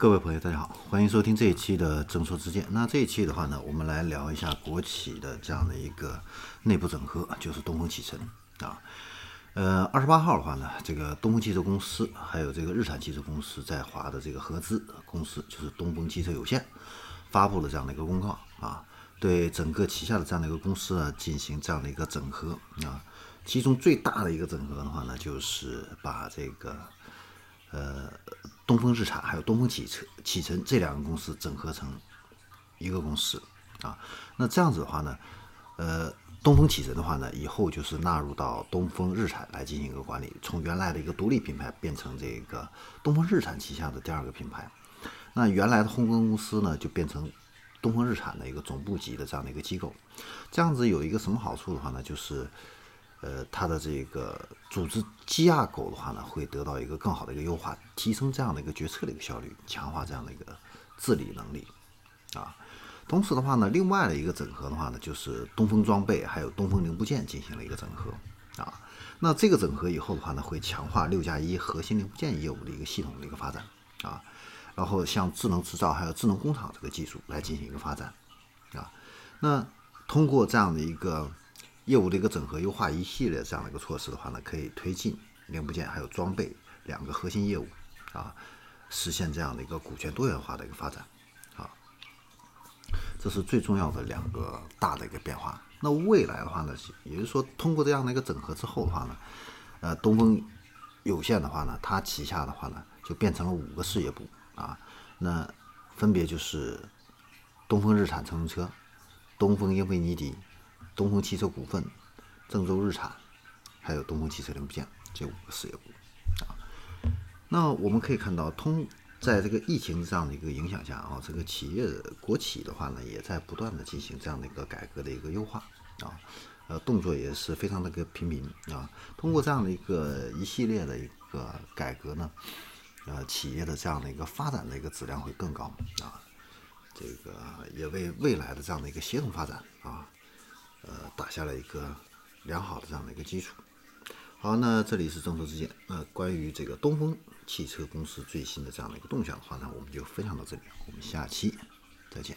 各位朋友，大家好，欢迎收听这一期的正说之见。那这一期的话呢，我们来聊一下国企的这样的一个内部整合，就是东风启辰啊。呃，二十八号的话呢，这个东风汽车公司还有这个日产汽车公司在华的这个合资公司，就是东风汽车有限，发布了这样的一个公告啊，对整个旗下的这样的一个公司呢进行这样的一个整合啊。其中最大的一个整合的话呢，就是把这个。东风日产还有东风启车启辰这两个公司整合成一个公司啊，那这样子的话呢，呃，东风启辰的话呢，以后就是纳入到东风日产来进行一个管理，从原来的一个独立品牌变成这个东风日产旗下的第二个品牌。那原来的红光公司呢，就变成东风日产的一个总部级的这样的一个机构。这样子有一个什么好处的话呢，就是。呃，它的这个组织架构的话呢，会得到一个更好的一个优化，提升这样的一个决策的一个效率，强化这样的一个治理能力啊。同时的话呢，另外的一个整合的话呢，就是东风装备还有东风零部件进行了一个整合啊。那这个整合以后的话呢，会强化六加一核心零部件业务的一个系统的一个发展啊。然后像智能制造还有智能工厂这个技术来进行一个发展啊。那通过这样的一个。业务的一个整合优化一系列这样的一个措施的话呢，可以推进零部件还有装备两个核心业务啊，实现这样的一个股权多元化的一个发展啊，这是最重要的两个大的一个变化。那未来的话呢，也就是说通过这样的一个整合之后的话呢，呃，东风有限的话呢，它旗下的话呢就变成了五个事业部啊，那分别就是东风日产乘用车、东风英菲尼迪。东风汽车股份、郑州日产，还有东风汽车零部件这五个事业部啊。那我们可以看到，通在这个疫情这样的一个影响下啊，这个企业国企的话呢，也在不断的进行这样的一个改革的一个优化啊，呃，动作也是非常的个频频啊。通过这样的一个一系列的一个改革呢，呃，企业的这样的一个发展的一个质量会更高啊。这个也为未来的这样的一个协同发展啊。呃，打下了一个良好的这样的一个基础。好，那这里是正说之见。那关于这个东风汽车公司最新的这样的一个动向的话呢，我们就分享到这里。我们下期再见。